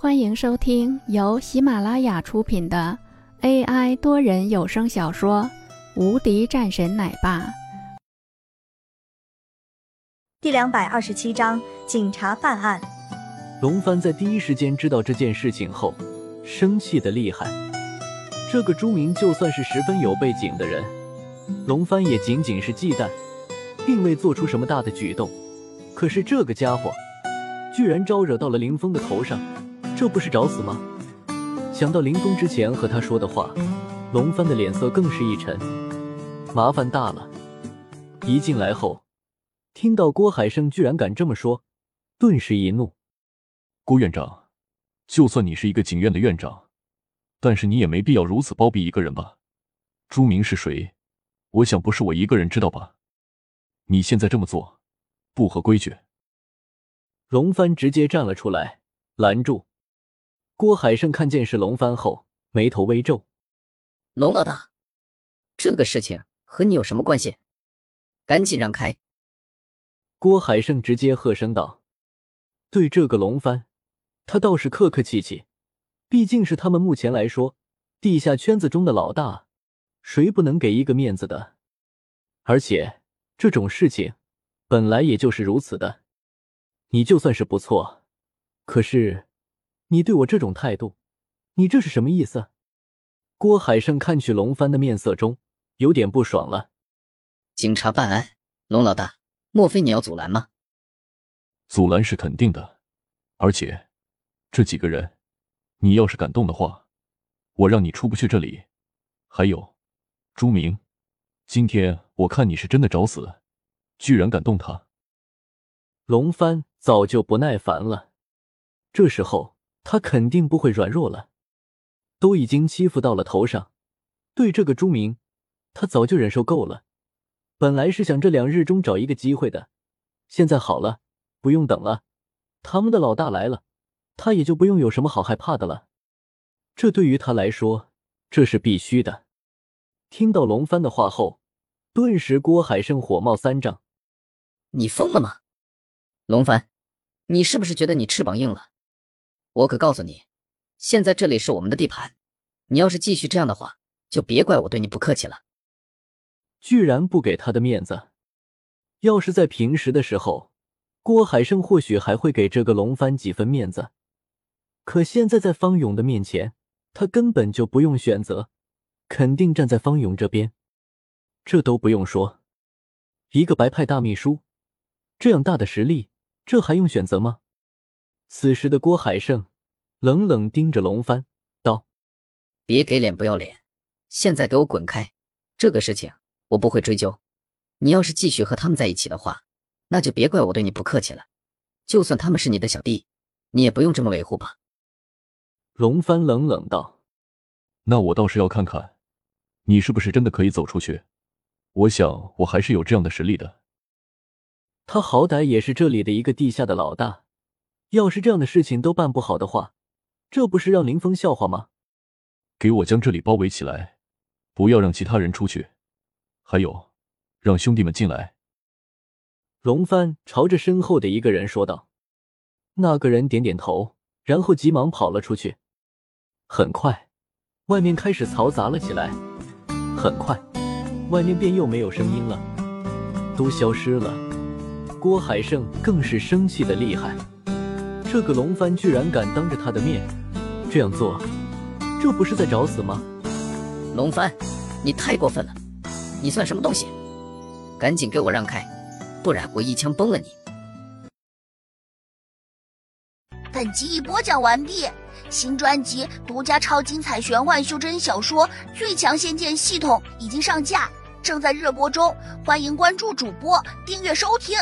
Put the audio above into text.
欢迎收听由喜马拉雅出品的 AI 多人有声小说《无敌战神奶爸》第两百二十七章：警察犯案。龙帆在第一时间知道这件事情后，生气的厉害。这个朱明就算是十分有背景的人，龙帆也仅仅是忌惮，并未做出什么大的举动。可是这个家伙，居然招惹到了林峰的头上。这不是找死吗？想到林峰之前和他说的话，龙帆的脸色更是一沉，麻烦大了。一进来后，听到郭海生居然敢这么说，顿时一怒：“郭院长，就算你是一个警院的院长，但是你也没必要如此包庇一个人吧？朱明是谁？我想不是我一个人知道吧？你现在这么做，不合规矩。”龙帆直接站了出来，拦住。郭海胜看见是龙帆后，眉头微皱：“龙老大，这个事情和你有什么关系？赶紧让开！”郭海胜直接喝声道：“对这个龙帆，他倒是客客气气，毕竟是他们目前来说地下圈子中的老大，谁不能给一个面子的？而且这种事情本来也就是如此的，你就算是不错，可是……”你对我这种态度，你这是什么意思？郭海胜看去龙帆的面色中有点不爽了。警察办案，龙老大，莫非你要阻拦吗？阻拦是肯定的，而且这几个人，你要是敢动的话，我让你出不去这里。还有朱明，今天我看你是真的找死，居然敢动他。龙帆早就不耐烦了，这时候。他肯定不会软弱了，都已经欺负到了头上，对这个朱明，他早就忍受够了。本来是想这两日中找一个机会的，现在好了，不用等了，他们的老大来了，他也就不用有什么好害怕的了。这对于他来说，这是必须的。听到龙帆的话后，顿时郭海胜火冒三丈：“你疯了吗？龙帆，你是不是觉得你翅膀硬了？”我可告诉你，现在这里是我们的地盘，你要是继续这样的话，就别怪我对你不客气了。居然不给他的面子！要是在平时的时候，郭海胜或许还会给这个龙帆几分面子，可现在在方勇的面前，他根本就不用选择，肯定站在方勇这边。这都不用说，一个白派大秘书，这样大的实力，这还用选择吗？此时的郭海胜冷冷盯着龙帆，道：“别给脸不要脸，现在给我滚开！这个事情我不会追究。你要是继续和他们在一起的话，那就别怪我对你不客气了。就算他们是你的小弟，你也不用这么维护吧。”龙帆冷冷道：“那我倒是要看看，你是不是真的可以走出去。我想我还是有这样的实力的。他好歹也是这里的一个地下的老大。”要是这样的事情都办不好的话，这不是让林峰笑话吗？给我将这里包围起来，不要让其他人出去。还有，让兄弟们进来。龙帆朝着身后的一个人说道。那个人点点头，然后急忙跑了出去。很快，外面开始嘈杂了起来。很快，外面便又没有声音了，都消失了。郭海胜更是生气的厉害。这个龙帆居然敢当着他的面这样做，这不是在找死吗？龙帆，你太过分了！你算什么东西？赶紧给我让开，不然我一枪崩了你！本集已播讲完毕，新专辑独家超精彩玄幻修真小说《最强仙剑系统》已经上架，正在热播中，欢迎关注主播，订阅收听。